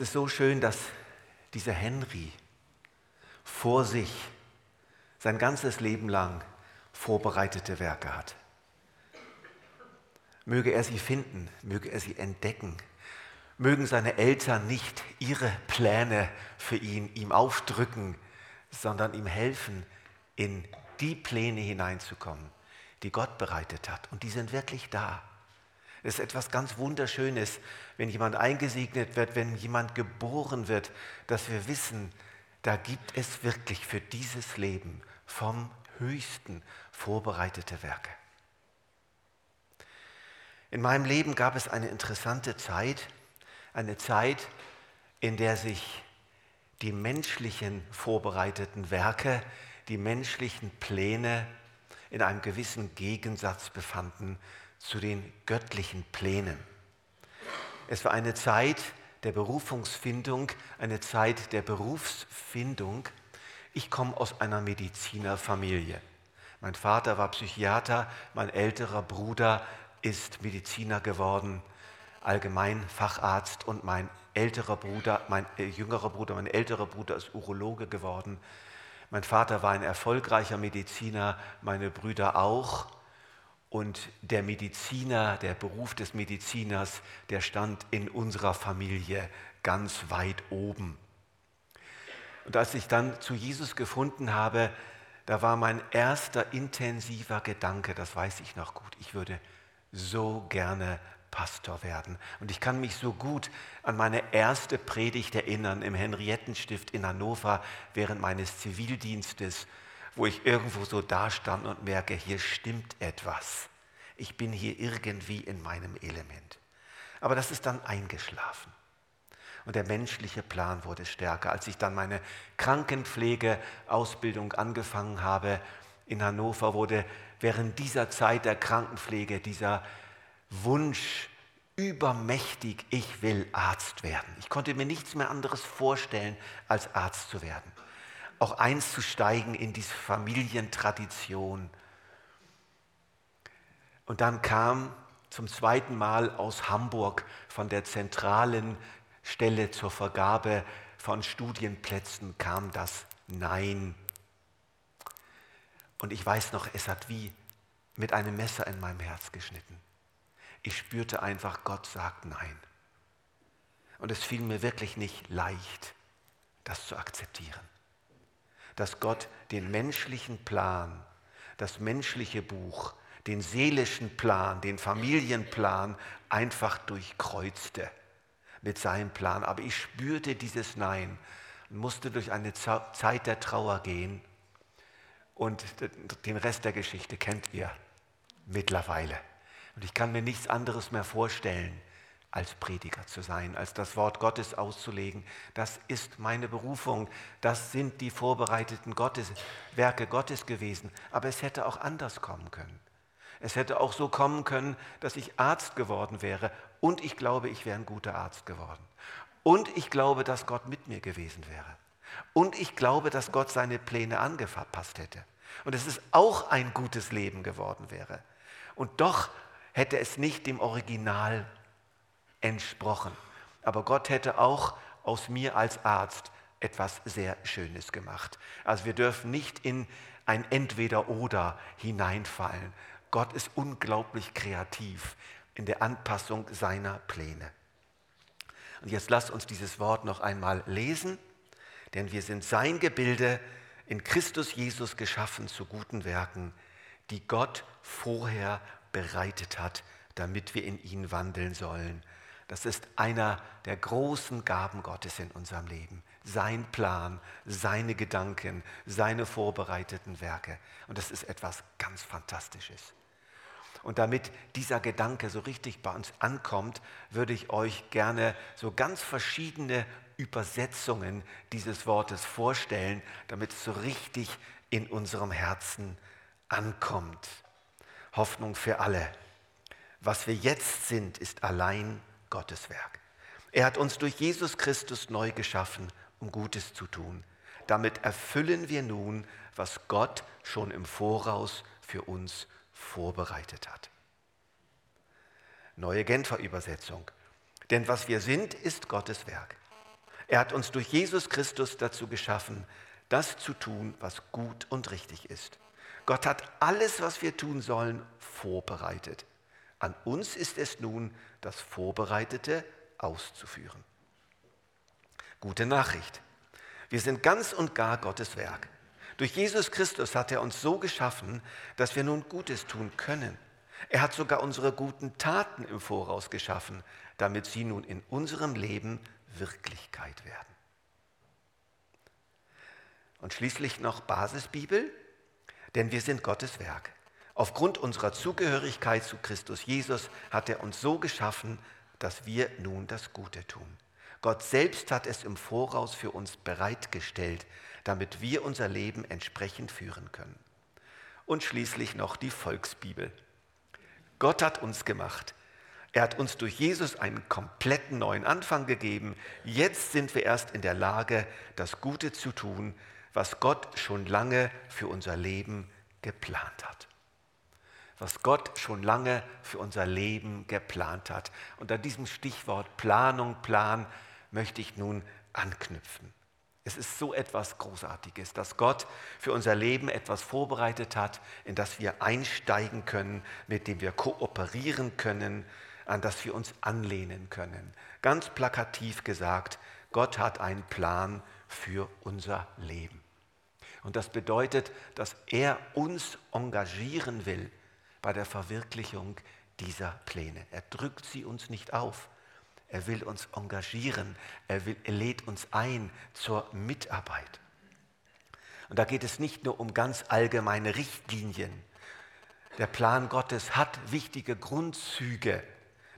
Es ist so schön, dass dieser Henry vor sich sein ganzes Leben lang vorbereitete Werke hat. Möge er sie finden, möge er sie entdecken, mögen seine Eltern nicht ihre Pläne für ihn ihm aufdrücken, sondern ihm helfen, in die Pläne hineinzukommen, die Gott bereitet hat. Und die sind wirklich da. Es ist etwas ganz Wunderschönes, wenn jemand eingesegnet wird, wenn jemand geboren wird, dass wir wissen, da gibt es wirklich für dieses Leben vom Höchsten vorbereitete Werke. In meinem Leben gab es eine interessante Zeit, eine Zeit, in der sich die menschlichen vorbereiteten Werke, die menschlichen Pläne in einem gewissen Gegensatz befanden zu den göttlichen Plänen. Es war eine Zeit der Berufungsfindung, eine Zeit der Berufsfindung. Ich komme aus einer Medizinerfamilie. Mein Vater war Psychiater, mein älterer Bruder ist Mediziner geworden, allgemein Facharzt und mein älterer Bruder, mein äh, jüngerer Bruder, mein älterer Bruder ist Urologe geworden. Mein Vater war ein erfolgreicher Mediziner, meine Brüder auch. Und der Mediziner, der Beruf des Mediziners, der stand in unserer Familie ganz weit oben. Und als ich dann zu Jesus gefunden habe, da war mein erster intensiver Gedanke, das weiß ich noch gut, ich würde so gerne Pastor werden. Und ich kann mich so gut an meine erste Predigt erinnern im Henriettenstift in Hannover während meines Zivildienstes wo ich irgendwo so dastand und merke, hier stimmt etwas. Ich bin hier irgendwie in meinem Element. Aber das ist dann eingeschlafen. Und der menschliche Plan wurde stärker. Als ich dann meine Krankenpflegeausbildung angefangen habe in Hannover, wurde während dieser Zeit der Krankenpflege dieser Wunsch übermächtig, ich will Arzt werden. Ich konnte mir nichts mehr anderes vorstellen, als Arzt zu werden auch einzusteigen in diese Familientradition. Und dann kam zum zweiten Mal aus Hamburg von der zentralen Stelle zur Vergabe von Studienplätzen kam das Nein. Und ich weiß noch, es hat wie mit einem Messer in meinem Herz geschnitten. Ich spürte einfach, Gott sagt Nein. Und es fiel mir wirklich nicht leicht, das zu akzeptieren dass Gott den menschlichen Plan, das menschliche Buch, den seelischen Plan, den Familienplan einfach durchkreuzte mit seinem Plan. Aber ich spürte dieses Nein und musste durch eine Zeit der Trauer gehen. Und den Rest der Geschichte kennt ihr mittlerweile. Und ich kann mir nichts anderes mehr vorstellen, als Prediger zu sein, als das Wort Gottes auszulegen. Das ist meine Berufung. Das sind die vorbereiteten Gottes, Werke Gottes gewesen. Aber es hätte auch anders kommen können. Es hätte auch so kommen können, dass ich Arzt geworden wäre und ich glaube, ich wäre ein guter Arzt geworden. Und ich glaube, dass Gott mit mir gewesen wäre. Und ich glaube, dass Gott seine Pläne angepasst hätte. Und dass es auch ein gutes Leben geworden wäre. Und doch hätte es nicht dem Original entsprochen. Aber Gott hätte auch aus mir als Arzt etwas sehr Schönes gemacht. Also wir dürfen nicht in ein Entweder-Oder hineinfallen. Gott ist unglaublich kreativ in der Anpassung seiner Pläne. Und jetzt lasst uns dieses Wort noch einmal lesen, denn wir sind sein Gebilde in Christus Jesus geschaffen zu guten Werken, die Gott vorher bereitet hat, damit wir in ihn wandeln sollen. Das ist einer der großen Gaben Gottes in unserem Leben. Sein Plan, seine Gedanken, seine vorbereiteten Werke. Und das ist etwas ganz Fantastisches. Und damit dieser Gedanke so richtig bei uns ankommt, würde ich euch gerne so ganz verschiedene Übersetzungen dieses Wortes vorstellen, damit es so richtig in unserem Herzen ankommt. Hoffnung für alle. Was wir jetzt sind, ist allein Gottes Werk. Er hat uns durch Jesus Christus neu geschaffen, um Gutes zu tun. Damit erfüllen wir nun, was Gott schon im Voraus für uns vorbereitet hat. Neue Genfer Übersetzung. Denn was wir sind, ist Gottes Werk. Er hat uns durch Jesus Christus dazu geschaffen, das zu tun, was gut und richtig ist. Gott hat alles, was wir tun sollen, vorbereitet. An uns ist es nun, das Vorbereitete auszuführen. Gute Nachricht. Wir sind ganz und gar Gottes Werk. Durch Jesus Christus hat er uns so geschaffen, dass wir nun Gutes tun können. Er hat sogar unsere guten Taten im Voraus geschaffen, damit sie nun in unserem Leben Wirklichkeit werden. Und schließlich noch Basisbibel, denn wir sind Gottes Werk. Aufgrund unserer Zugehörigkeit zu Christus Jesus hat er uns so geschaffen, dass wir nun das Gute tun. Gott selbst hat es im Voraus für uns bereitgestellt, damit wir unser Leben entsprechend führen können. Und schließlich noch die Volksbibel. Gott hat uns gemacht. Er hat uns durch Jesus einen kompletten neuen Anfang gegeben. Jetzt sind wir erst in der Lage, das Gute zu tun, was Gott schon lange für unser Leben geplant hat. Was Gott schon lange für unser Leben geplant hat. Und an diesem Stichwort Planung, Plan möchte ich nun anknüpfen. Es ist so etwas Großartiges, dass Gott für unser Leben etwas vorbereitet hat, in das wir einsteigen können, mit dem wir kooperieren können, an das wir uns anlehnen können. Ganz plakativ gesagt, Gott hat einen Plan für unser Leben. Und das bedeutet, dass er uns engagieren will bei der Verwirklichung dieser Pläne. Er drückt sie uns nicht auf. Er will uns engagieren. Er, will, er lädt uns ein zur Mitarbeit. Und da geht es nicht nur um ganz allgemeine Richtlinien. Der Plan Gottes hat wichtige Grundzüge.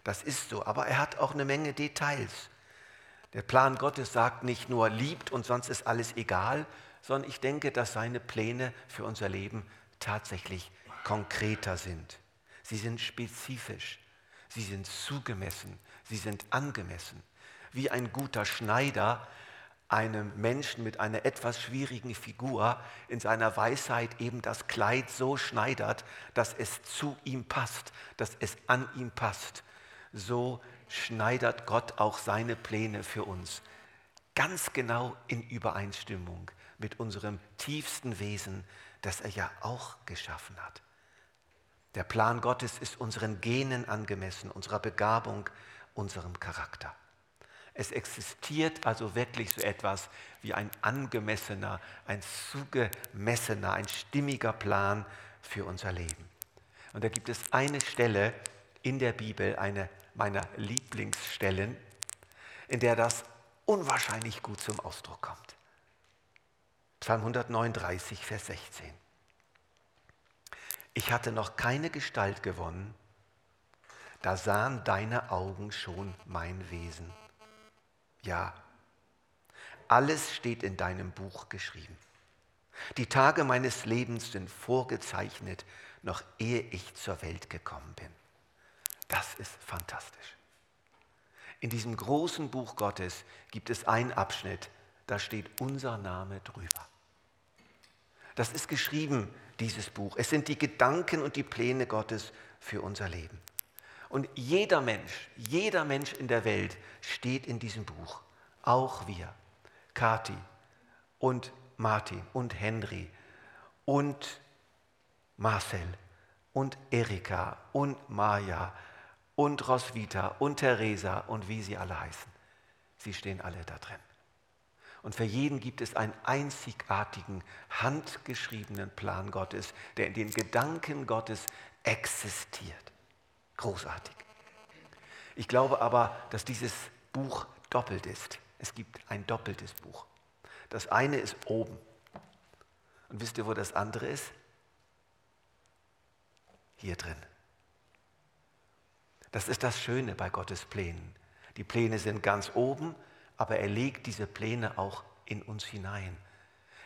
Das ist so. Aber er hat auch eine Menge Details. Der Plan Gottes sagt nicht nur liebt und sonst ist alles egal, sondern ich denke, dass seine Pläne für unser Leben tatsächlich konkreter sind. Sie sind spezifisch, sie sind zugemessen, sie sind angemessen. Wie ein guter Schneider einem Menschen mit einer etwas schwierigen Figur in seiner Weisheit eben das Kleid so schneidert, dass es zu ihm passt, dass es an ihm passt. So schneidert Gott auch seine Pläne für uns ganz genau in Übereinstimmung mit unserem tiefsten Wesen, das er ja auch geschaffen hat. Der Plan Gottes ist unseren Genen angemessen, unserer Begabung, unserem Charakter. Es existiert also wirklich so etwas wie ein angemessener, ein zugemessener, ein stimmiger Plan für unser Leben. Und da gibt es eine Stelle in der Bibel, eine meiner Lieblingsstellen, in der das unwahrscheinlich gut zum Ausdruck kommt. Psalm 139, Vers 16. Ich hatte noch keine Gestalt gewonnen, da sahen deine Augen schon mein Wesen. Ja, alles steht in deinem Buch geschrieben. Die Tage meines Lebens sind vorgezeichnet, noch ehe ich zur Welt gekommen bin. Das ist fantastisch. In diesem großen Buch Gottes gibt es einen Abschnitt, da steht unser Name drüber. Das ist geschrieben, dieses Buch. Es sind die Gedanken und die Pläne Gottes für unser Leben. Und jeder Mensch, jeder Mensch in der Welt steht in diesem Buch. Auch wir. Kati und Martin und Henry und Marcel und Erika und Maja und Roswitha und Theresa und wie sie alle heißen. Sie stehen alle da drin. Und für jeden gibt es einen einzigartigen, handgeschriebenen Plan Gottes, der in den Gedanken Gottes existiert. Großartig. Ich glaube aber, dass dieses Buch doppelt ist. Es gibt ein doppeltes Buch. Das eine ist oben. Und wisst ihr, wo das andere ist? Hier drin. Das ist das Schöne bei Gottes Plänen. Die Pläne sind ganz oben, aber er legt diese Pläne auch in uns hinein.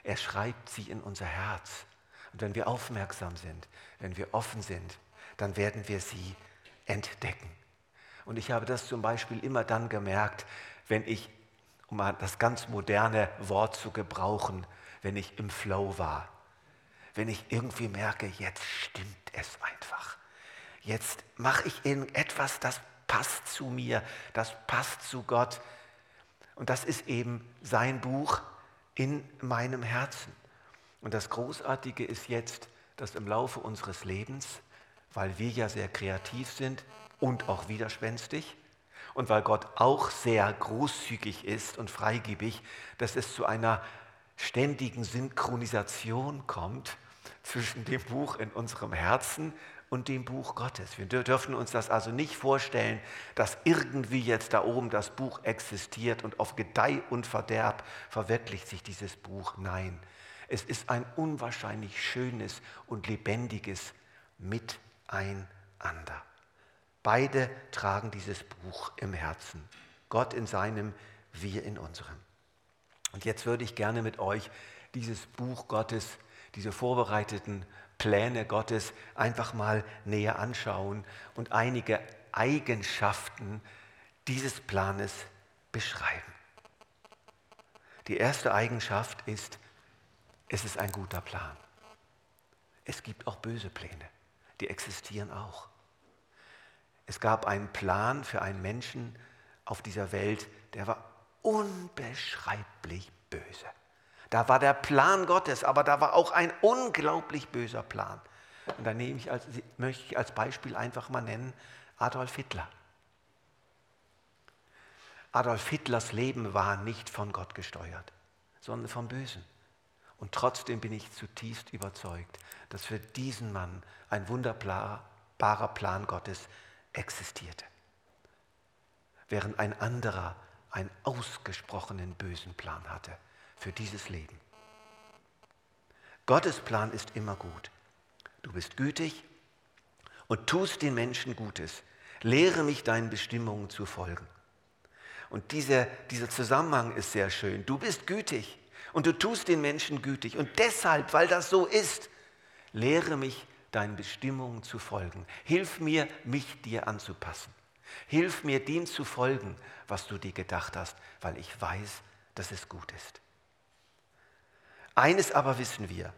Er schreibt sie in unser Herz. Und wenn wir aufmerksam sind, wenn wir offen sind, dann werden wir sie entdecken. Und ich habe das zum Beispiel immer dann gemerkt, wenn ich, um mal das ganz moderne Wort zu gebrauchen, wenn ich im Flow war. Wenn ich irgendwie merke, jetzt stimmt es einfach. Jetzt mache ich etwas, das passt zu mir, das passt zu Gott Und das ist eben sein Buch in meinem Herzen. Und das Großartige ist jetzt, dass im Laufe unseres Lebens, weil wir ja sehr kreativ sind und auch widerspenstig und weil Gott auch sehr großzügig ist und freigebig, dass es zu einer ständigen Synchronisation kommt zwischen dem Buch in unserem Herzen und dem Buch Gottes. Wir dürfen uns das also nicht vorstellen, dass irgendwie jetzt da oben das Buch existiert und auf Gedeih und Verderb verwirklicht sich dieses Buch. Nein, es ist ein unwahrscheinlich schönes und lebendiges Miteinander. Beide tragen dieses Buch im Herzen. Gott in seinem, wir in unserem. Und jetzt würde ich gerne mit euch dieses Buch Gottes, diese vorbereiteten Pläne Gottes einfach mal näher anschauen und einige Eigenschaften dieses Planes beschreiben. Die erste Eigenschaft ist, es ist ein guter Plan. Es gibt auch böse Pläne, die existieren auch. Es gab einen Plan für einen Menschen auf dieser Welt, der war unbeschreiblich böse. Da war der Plan Gottes, aber da war auch ein unglaublich böser Plan. Und da nehme ich als, möchte ich als Beispiel einfach mal nennen Adolf Hitler. Adolf Hitlers Leben war nicht von Gott gesteuert, sondern vom Bösen. Und trotzdem bin ich zutiefst überzeugt, dass für diesen Mann ein wunderbarer Plan Gottes existierte. Während ein anderer einen ausgesprochenen bösen Plan hatte für dieses Leben. Gottes Plan ist immer gut. Du bist gütig und tust den Menschen Gutes. Lehre mich deinen Bestimmungen zu folgen. Und dieser, dieser Zusammenhang ist sehr schön. Du bist gütig und du tust den Menschen gütig. Und deshalb, weil das so ist, lehre mich deinen Bestimmungen zu folgen. Hilf mir, mich dir anzupassen. Hilf mir, dem zu folgen, was du dir gedacht hast, weil ich weiß, dass es gut ist. Eines aber wissen wir,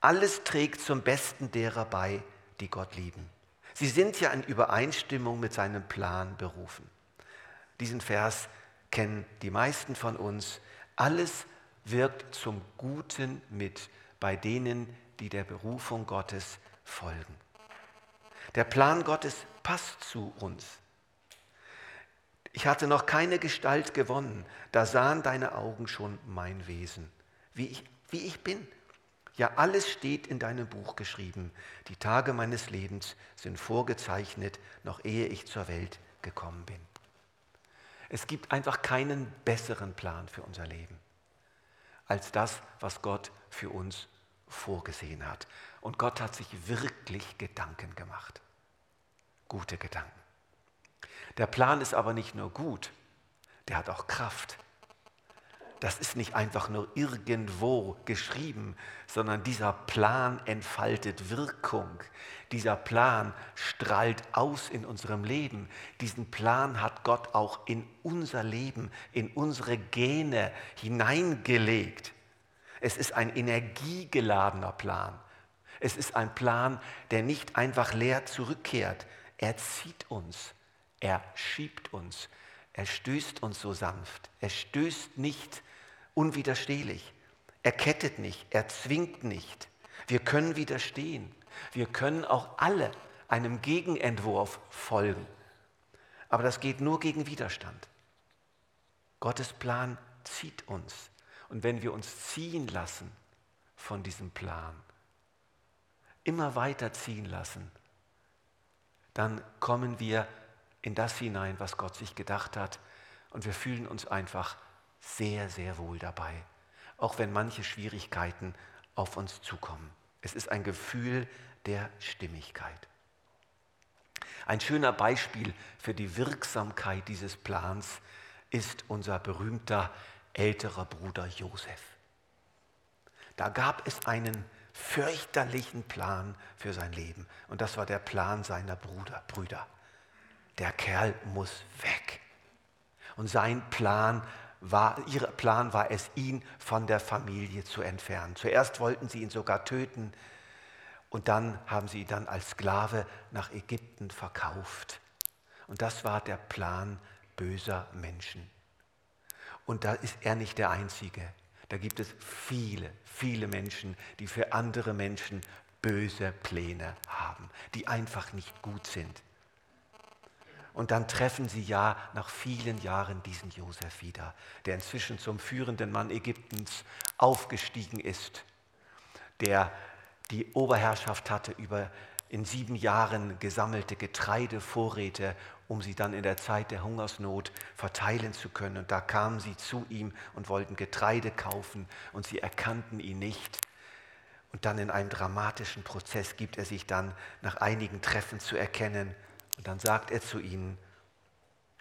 alles trägt zum Besten derer bei, die Gott lieben. Sie sind ja in Übereinstimmung mit seinem Plan berufen. Diesen Vers kennen die meisten von uns. Alles wirkt zum Guten mit bei denen, die der Berufung Gottes folgen. Der Plan Gottes passt zu uns. Ich hatte noch keine Gestalt gewonnen, da sahen deine Augen schon mein Wesen, wie ich, wie ich bin. Ja, alles steht in deinem Buch geschrieben. Die Tage meines Lebens sind vorgezeichnet, noch ehe ich zur Welt gekommen bin. Es gibt einfach keinen besseren Plan für unser Leben als das, was Gott für uns vorgesehen hat. Und Gott hat sich wirklich Gedanken gemacht. Gute Gedanken. Der Plan ist aber nicht nur gut, der hat auch Kraft. Das ist nicht einfach nur irgendwo geschrieben, sondern dieser Plan entfaltet Wirkung. Dieser Plan strahlt aus in unserem Leben. Diesen Plan hat Gott auch in unser Leben, in unsere Gene hineingelegt. Es ist ein energiegeladener Plan. Es ist ein Plan, der nicht einfach leer zurückkehrt. Er zieht uns er schiebt uns. Er stößt uns so sanft. Er stößt nicht unwiderstehlich. Er kettet nicht. Er zwingt nicht. Wir können widerstehen. Wir können auch alle einem Gegenentwurf folgen. Aber das geht nur gegen Widerstand. Gottes Plan zieht uns. Und wenn wir uns ziehen lassen von diesem Plan, immer weiter ziehen lassen, dann kommen wir in das hinein, was Gott sich gedacht hat. Und wir fühlen uns einfach sehr, sehr wohl dabei, auch wenn manche Schwierigkeiten auf uns zukommen. Es ist ein Gefühl der Stimmigkeit. Ein schöner Beispiel für die Wirksamkeit dieses Plans ist unser berühmter älterer Bruder Josef. Da gab es einen fürchterlichen Plan für sein Leben und das war der Plan seiner Bruder, Brüder der Kerl muss weg. Und sein Plan war, ihr Plan war es, ihn von der Familie zu entfernen. Zuerst wollten sie ihn sogar töten und dann haben sie ihn dann als Sklave nach Ägypten verkauft. Und das war der Plan böser Menschen. Und da ist er nicht der Einzige. Da gibt es viele, viele Menschen, die für andere Menschen böse Pläne haben, die einfach nicht gut sind. Und dann treffen sie ja nach vielen Jahren diesen Josef wieder, der inzwischen zum führenden Mann Ägyptens aufgestiegen ist, der die Oberherrschaft hatte über in sieben Jahren gesammelte Getreidevorräte, um sie dann in der Zeit der Hungersnot verteilen zu können. Und da kamen sie zu ihm und wollten Getreide kaufen und sie erkannten ihn nicht. Und dann in einem dramatischen Prozess gibt er sich dann nach einigen Treffen zu erkennen. Und dann sagt er zu ihnen,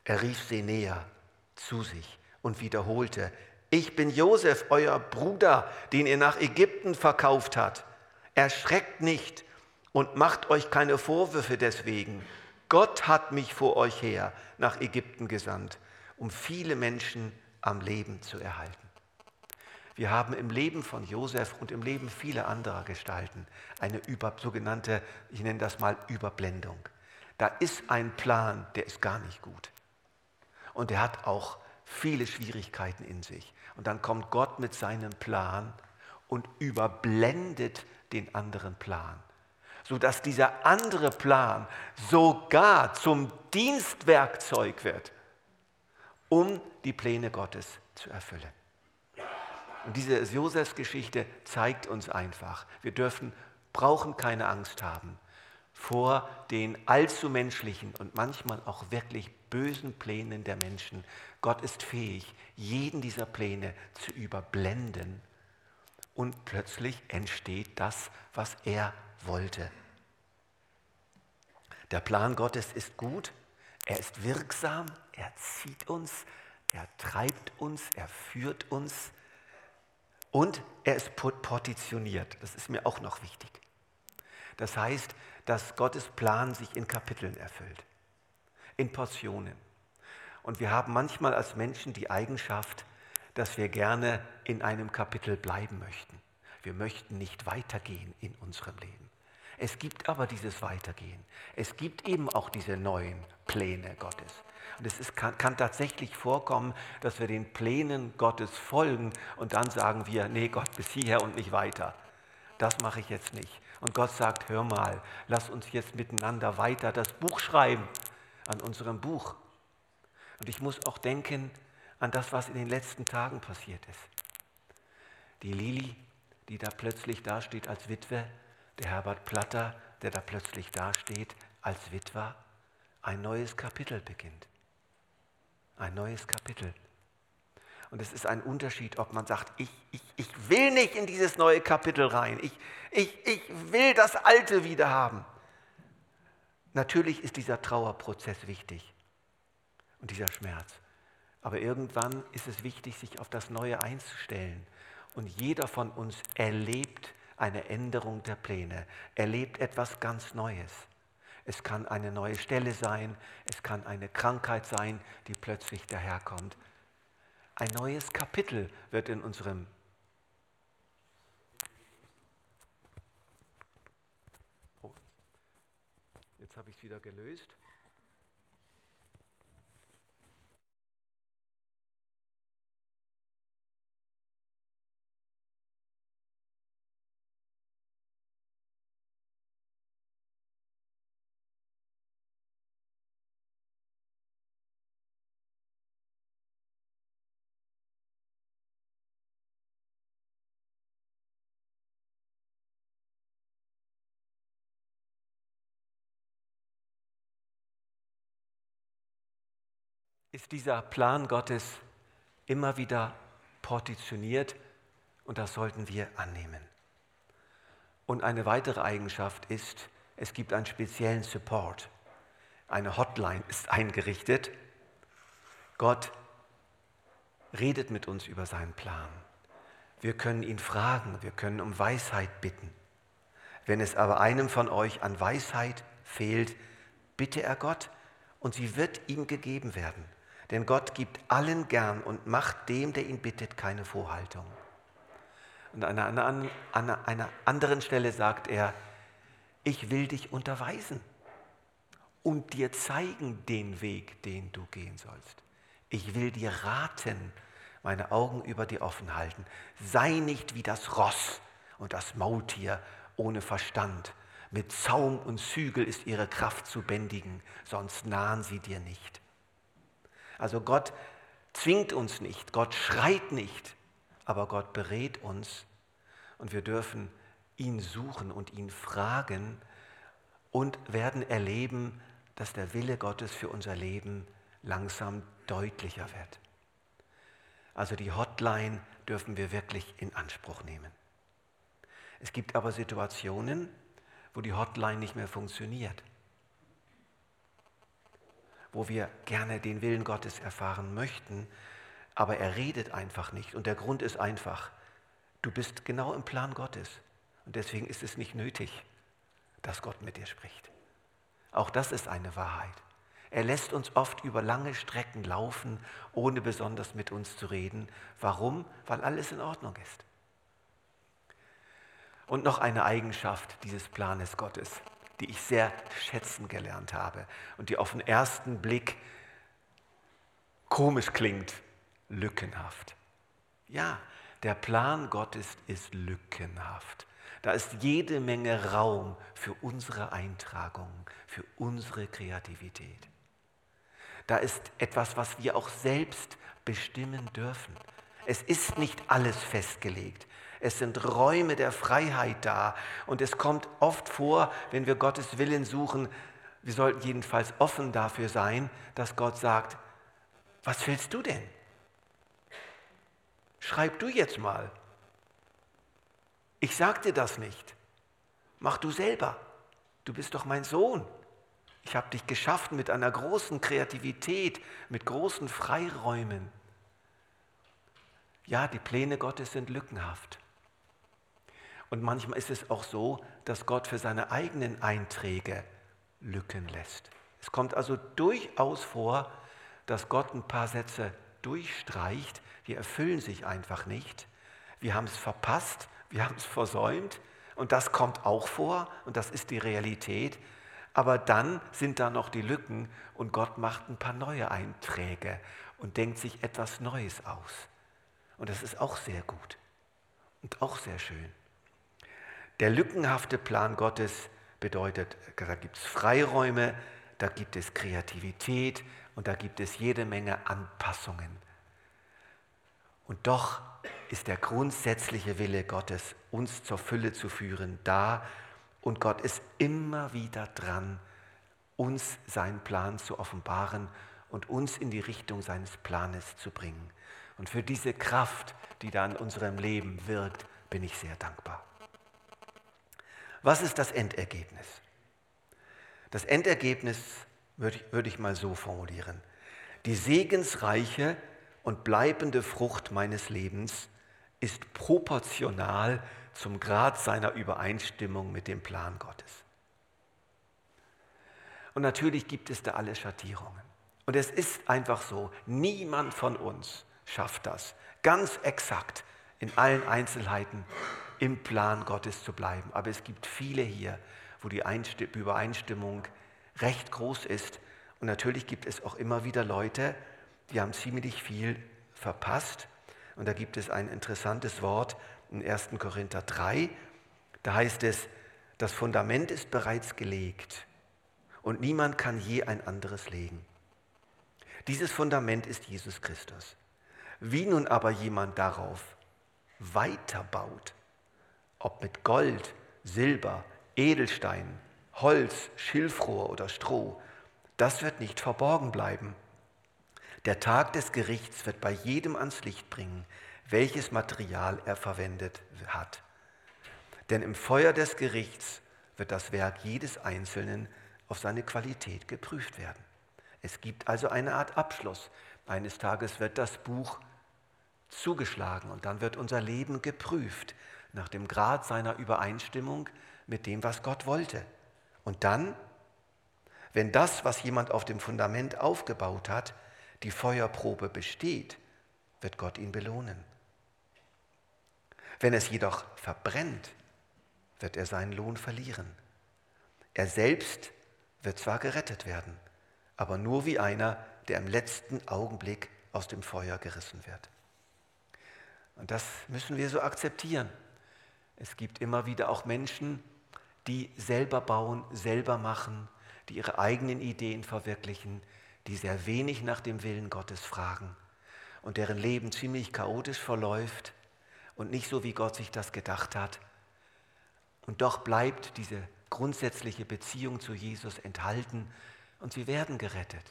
er rief sie näher zu sich und wiederholte, ich bin Josef, euer Bruder, den ihr nach Ägypten verkauft habt. Erschreckt nicht und macht euch keine Vorwürfe deswegen. Gott hat mich vor euch her nach Ägypten gesandt, um viele Menschen am Leben zu erhalten. Wir haben im Leben von Josef und im Leben vieler anderer Gestalten eine über, sogenannte, ich nenne das mal Überblendung. Da ist ein Plan, der ist gar nicht gut. Und der hat auch viele Schwierigkeiten in sich. Und dann kommt Gott mit seinem Plan und überblendet den anderen Plan sodass dieser andere Plan sogar zum Dienstwerkzeug wird, um die Pläne Gottes zu erfüllen. Und diese Josefs-Geschichte zeigt uns einfach, wir dürfen, brauchen keine Angst haben vor den allzu menschlichen und manchmal auch wirklich bösen Plänen der Menschen. Gott ist fähig, jeden dieser Pläne zu überblenden und plötzlich entsteht das, was er wollte. Der Plan Gottes ist gut, er ist wirksam, er zieht uns, er treibt uns, er führt uns und er ist portioniert. Das ist mir auch noch wichtig. Das heißt, dass Gottes Plan sich in Kapiteln erfüllt, in Portionen. Und wir haben manchmal als Menschen die Eigenschaft, dass wir gerne in einem Kapitel bleiben möchten. Wir möchten nicht weitergehen in unserem Leben. Es gibt aber dieses Weitergehen. Es gibt eben auch diese neuen Pläne Gottes. Und es ist, kann, kann, tatsächlich vorkommen, dass wir den Plänen Gottes folgen und dann sagen wir, nee Gott, bis hierher und nicht weiter. Das mache ich jetzt nicht. Und Gott sagt, hör mal, lass uns jetzt miteinander weiter das Buch schreiben, an unserem Buch. Und ich muss auch denken an das, was in den letzten Tagen passiert ist. Die Lili, die da plötzlich dasteht als Witwe, der Herbert Platter, der da plötzlich dasteht als Witwer, ein neues Kapitel beginnt. Ein neues Kapitel. Und es ist ein Unterschied, ob man sagt, ich, ich, ich will nicht in dieses neue Kapitel rein, ich, ich, ich will das Alte wieder haben. Natürlich ist dieser Trauerprozess wichtig und dieser Schmerz. Aber irgendwann ist es wichtig, sich auf das Neue einzustellen. Und jeder von uns erlebt eine Änderung der Pläne, erlebt etwas ganz Neues. Es kann eine neue Stelle sein, es kann eine Krankheit sein, die plötzlich daherkommt. Ein neues Kapitel wird in unserem oh, Jetzt habe ich es wieder gelöst. Ist dieser Plan Gottes immer wieder portioniert und das sollten wir annehmen. Und eine weitere Eigenschaft ist, es gibt einen speziellen Support. Eine Hotline ist eingerichtet. Gott redet mit uns über seinen Plan. Wir können ihn fragen, wir können um Weisheit bitten. Wenn es aber einem von euch an Weisheit fehlt, bitte er Gott und sie wird ihm gegeben werden. Denn Gott gibt allen gern und macht dem, der ihn bittet, keine Vorhaltung. Und an einer, an einer anderen Stelle sagt er, ich will dich unterweisen und dir zeigen den Weg, den du gehen sollst. Ich will dir raten meine Augen über dir offen halten. Sei nicht wie das Ross und das Maultier ohne Verstand. Mit Zaum und Zügel ist ihre Kraft zu bändigen, sonst nahen sie dir nicht. Also Gott zwingt uns nicht, Gott schreit nicht, aber Gott berät uns und wir dürfen ihn suchen und ihn fragen und werden erleben, dass der Wille Gottes für unser Leben langsam deutlicher wird. Also die Hotline dürfen wir wirklich in Anspruch nehmen. Es gibt aber Situationen, wo die Hotline nicht mehr funktioniert, wo wir gerne den Willen Gottes erfahren möchten, aber er redet einfach nicht. Und der Grund ist einfach, du bist genau im Plan Gottes. Und deswegen ist es nicht nötig, dass Gott mit dir spricht. Auch das ist eine Wahrheit. Er lässt uns oft über lange Strecken laufen, ohne besonders mit uns zu reden. Warum? Weil alles in Ordnung ist. Und noch eine Eigenschaft dieses Planes Gottes, die ich sehr schätzen gelernt habe und die auf den ersten Blick komisch klingt, lückenhaft. Ja, der Plan Gottes ist lückenhaft. Da ist jede Menge Raum für unsere Eintragung, für unsere Kreativität. Da ist etwas, was wir auch selbst bestimmen dürfen. Es ist nicht alles festgelegt. Es sind Räume der Freiheit da. Und es kommt oft vor, wenn wir Gottes Willen suchen, wir sollten jedenfalls offen dafür sein, dass Gott sagt, was willst du denn? Schreib du jetzt mal. Ich sag dir das nicht. Mach du selber. Du bist doch mein Sohn. Ich habe dich geschaffen mit einer großen Kreativität, mit großen Freiräumen. Ja, die Pläne Gottes sind lückenhaft. Und manchmal ist es auch so, dass Gott für seine eigenen Einträge Lücken lässt. Es kommt also durchaus vor, dass Gott ein paar Sätze durchstreicht, die erfüllen sich einfach nicht. Wir haben es verpasst, wir haben es versäumt und das kommt auch vor und das ist die Realität. Aber dann sind da noch die Lücken und Gott macht ein paar neue Einträge und denkt sich etwas Neues aus. Und das ist auch sehr gut und auch sehr schön. Der lückenhafte Plan Gottes bedeutet, da gibt es Freiräume, da gibt es Kreativität und da gibt es jede Menge Anpassungen. Und doch ist der grundsätzliche Wille Gottes, uns zur Fülle zu führen, da und Gott ist immer wieder dran, uns seinen Plan zu offenbaren und uns in die Richtung seines Planes zu bringen. Und für diese Kraft, die da in unserem Leben wirkt, bin ich sehr dankbar. Was ist das Endergebnis? Das Endergebnis würde ich, würde ich mal so formulieren. Die segensreiche und bleibende Frucht meines Lebens ist proportional zum Grad seiner Übereinstimmung mit dem Plan Gottes. Und natürlich gibt es da alle Schattierungen. Und es ist einfach so, niemand von uns schafft das, ganz exakt in allen Einzelheiten im Plan Gottes zu bleiben. Aber es gibt viele hier, wo die Übereinstimmung recht groß ist. Und natürlich gibt es auch immer wieder Leute, die haben ziemlich viel verpasst. Und da gibt es ein interessantes Wort, in 1. Korinther 3. Da heißt es, das Fundament ist bereits gelegt und niemand kann je ein anderes legen. Dieses Fundament ist Jesus Christus. Wie nun aber jemand darauf weiterbaut, ob mit Gold, Silber, Edelstein, Holz, Schilfrohr oder Stroh, das wird nicht verborgen bleiben. Der Tag des Gerichts wird bei jedem ans Licht bringen, welches Material er verwendet hat. Denn im Feuer des Gerichts wird das Werk jedes Einzelnen auf seine Qualität geprüft werden. Es gibt also eine Art Abschluss. Eines Tages wird das Buch zugeschlagen und dann wird unser Leben geprüft nach dem Grad seiner Übereinstimmung mit dem, was Gott wollte. Und dann, wenn das, was jemand auf dem Fundament aufgebaut hat, die Feuerprobe besteht, wird Gott ihn belohnen. Wenn es jedoch verbrennt, wird er seinen Lohn verlieren. Er selbst wird zwar gerettet werden, aber nur wie einer, der im letzten Augenblick aus dem Feuer gerissen wird. Und das müssen wir so akzeptieren. Es gibt immer wieder auch Menschen, die selber bauen, selber machen, die ihre eigenen Ideen verwirklichen, die sehr wenig nach dem Willen Gottes fragen und deren Leben ziemlich chaotisch verläuft und nicht so, wie Gott sich das gedacht hat. Und doch bleibt diese grundsätzliche Beziehung zu Jesus enthalten und sie werden gerettet.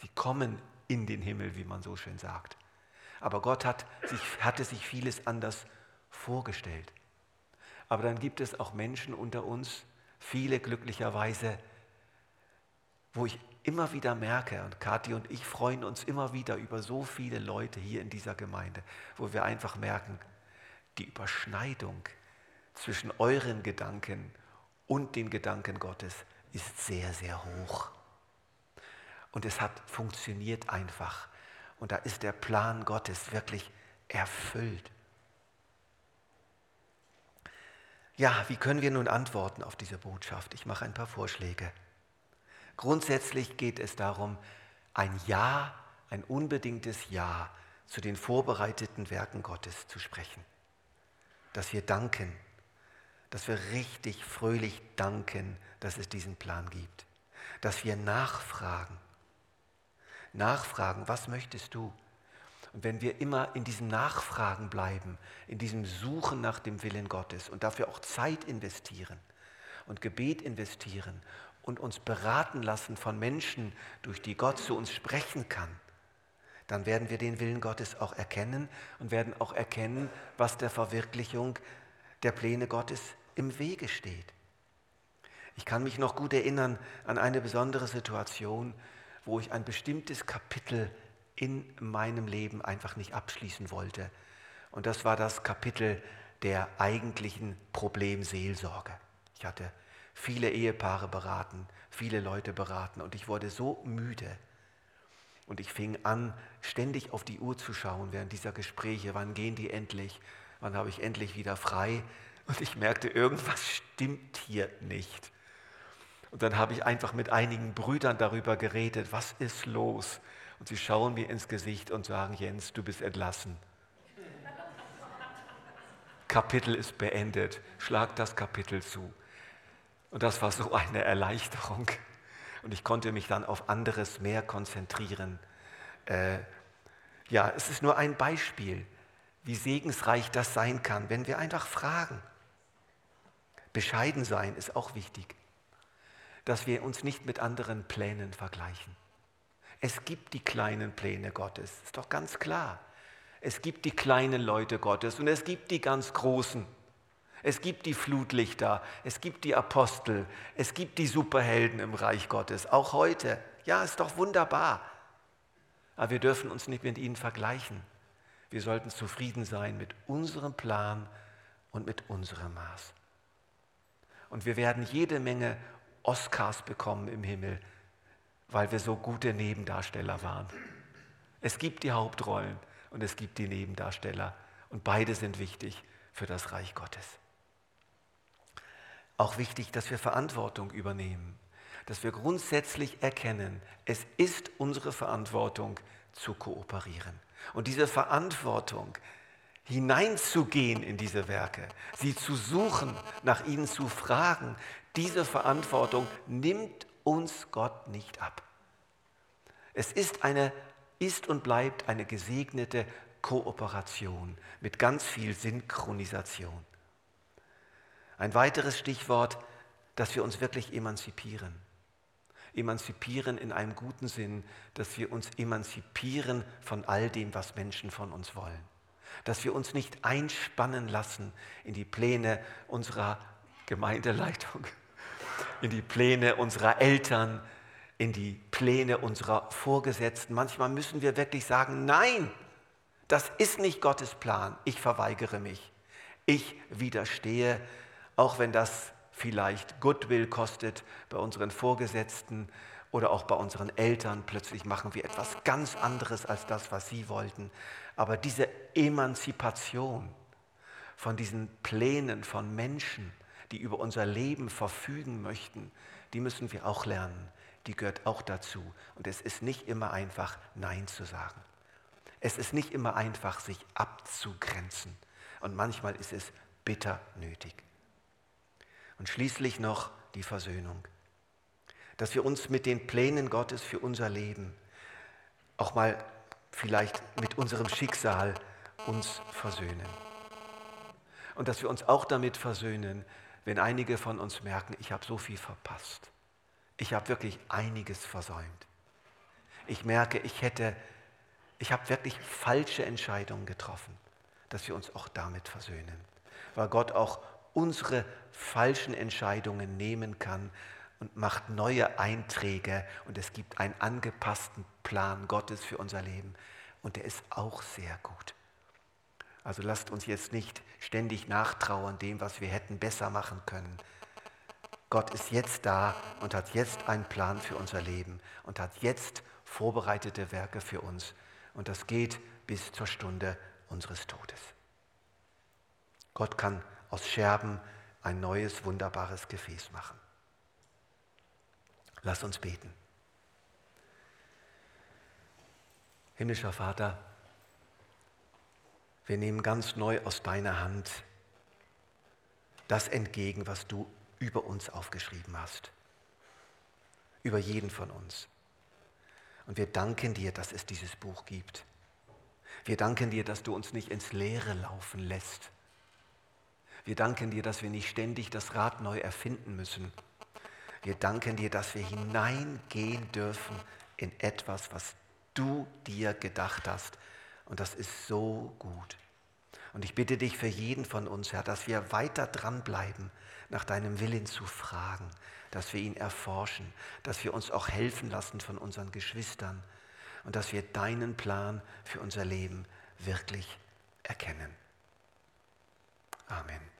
Sie kommen in den Himmel, wie man so schön sagt. Aber Gott hat sich, hatte sich vieles anders vorgestellt. Aber dann gibt es auch Menschen unter uns, viele glücklicherweise, wo ich immer wieder merke, und Kathi und ich freuen uns immer wieder über so viele Leute hier in dieser Gemeinde, wo wir einfach merken, die Überschneidung zwischen euren Gedanken und den Gedanken Gottes ist sehr, sehr hoch. Und es hat funktioniert einfach. Und da ist der Plan Gottes wirklich erfüllt. Ja, wie können wir nun antworten auf diese Botschaft? Ich mache ein paar Vorschläge. Grundsätzlich geht es darum, ein Ja, ein unbedingtes Ja zu den vorbereiteten Werken Gottes zu sprechen. Dass wir danken, dass wir richtig fröhlich danken, dass es diesen Plan gibt. Dass wir nachfragen. Nachfragen, was möchtest du? Und wenn wir immer in diesem Nachfragen bleiben, in diesem Suchen nach dem Willen Gottes und dafür auch Zeit investieren und Gebet investieren und uns beraten lassen von Menschen, durch die Gott zu uns sprechen kann, dann werden wir den Willen Gottes auch erkennen und werden auch erkennen, was der Verwirklichung der Pläne Gottes im Wege steht. Ich kann mich noch gut erinnern an eine besondere Situation, wo ich ein bestimmtes Kapitel in meinem Leben einfach nicht abschließen wollte. Und das war das Kapitel der eigentlichen Problemseelsorge. Ich hatte viele Ehepaare beraten, viele Leute beraten und ich wurde so müde. Und ich fing an, ständig auf die Uhr zu schauen während dieser Gespräche. Wann gehen die endlich? Wann habe ich endlich wieder frei? Und ich merkte, irgendwas stimmt hier nicht. Und dann habe ich einfach mit einigen Brüdern darüber geredet, was ist los? Und sie schauen mir ins Gesicht und sagen, Jens, du bist entlassen. Kapitel ist beendet. Schlag das Kapitel zu. Und das war so eine Erleichterung. Und ich konnte mich dann auf anderes mehr konzentrieren. Äh, ja, es ist nur ein Beispiel, wie segensreich das sein kann, wenn wir einfach fragen. Bescheiden sein ist auch wichtig, dass wir uns nicht mit anderen Plänen vergleichen. Es gibt die kleinen Pläne Gottes, ist doch ganz klar. Es gibt die kleinen Leute Gottes und es gibt die ganz großen. Es gibt die Flutlichter, es gibt die Apostel, es gibt die Superhelden im Reich Gottes, auch heute. Ja, ist doch wunderbar. Aber wir dürfen uns nicht mit ihnen vergleichen. Wir sollten zufrieden sein mit unserem Plan und mit unserem Maß. Und wir werden jede Menge Oscars bekommen im Himmel, weil wir so gute Nebendarsteller waren. Es gibt die Hauptrollen und es gibt die Nebendarsteller und beide sind wichtig für das Reich Gottes. Auch wichtig, dass wir Verantwortung übernehmen, dass wir grundsätzlich erkennen, es ist unsere Verantwortung zu kooperieren. Und diese Verantwortung, hineinzugehen in diese Werke, sie zu suchen, nach ihnen zu fragen, diese Verantwortung nimmt uns Gott nicht ab. Es ist eine ist und bleibt eine gesegnete Kooperation mit ganz viel Synchronisation. Ein weiteres Stichwort, dass wir uns wirklich emanzipieren. Emanzipieren in einem guten Sinn, dass wir uns emanzipieren von all dem, was Menschen von uns wollen dass wir uns nicht einspannen lassen in die Pläne unserer Gemeindeleitung, in die Pläne unserer Eltern, in die Pläne unserer Vorgesetzten. Manchmal müssen wir wirklich sagen, nein, das ist nicht Gottes Plan. Ich verweigere mich. Ich widerstehe, auch wenn das vielleicht Goodwill kostet bei unseren Vorgesetzten oder auch bei unseren Eltern. Plötzlich machen wir etwas ganz anderes als das, was sie wollten. Aber diese Emanzipation von diesen Plänen von Menschen, die über unser Leben verfügen möchten, die müssen wir auch lernen. Die gehört auch dazu. Und es ist nicht immer einfach, Nein zu sagen. Es ist nicht immer einfach, sich abzugrenzen. Und manchmal ist es bitter nötig. Und schließlich noch die Versöhnung. Dass wir uns mit den Plänen Gottes für unser Leben, auch mal vielleicht mit unserem Schicksal, uns versöhnen. Und dass wir uns auch damit versöhnen, wenn einige von uns merken, ich habe so viel verpasst. Ich habe wirklich einiges versäumt. Ich merke, ich hätte, ich habe wirklich falsche Entscheidungen getroffen, dass wir uns auch damit versöhnen. Weil Gott auch unsere falschen Entscheidungen nehmen kann und macht neue Einträge und es gibt einen angepassten Plan Gottes für unser Leben und der ist auch sehr gut. Also lasst uns jetzt nicht ständig nachtrauern dem, was wir hätten besser machen können. Gott ist jetzt da und hat jetzt einen Plan für unser Leben und hat jetzt vorbereitete Werke für uns. Und das geht bis zur Stunde unseres Todes. Gott kann aus Scherben ein neues, wunderbares Gefäß machen. Lass uns beten. Himmlischer Vater, wir nehmen ganz neu aus deiner Hand das entgegen, was du über uns aufgeschrieben hast. Über jeden von uns. Und wir danken dir, dass es dieses Buch gibt. Wir danken dir, dass du uns nicht ins Leere laufen lässt. Wir danken dir, dass wir nicht ständig das Rad neu erfinden müssen. Wir danken dir, dass wir hineingehen dürfen in etwas, was du dir gedacht hast. Und das ist so gut. Und ich bitte dich für jeden von uns, Herr, dass wir weiter dranbleiben, nach deinem Willen zu fragen, dass wir ihn erforschen, dass wir uns auch helfen lassen von unseren Geschwistern und dass wir deinen Plan für unser Leben wirklich erkennen. Amen.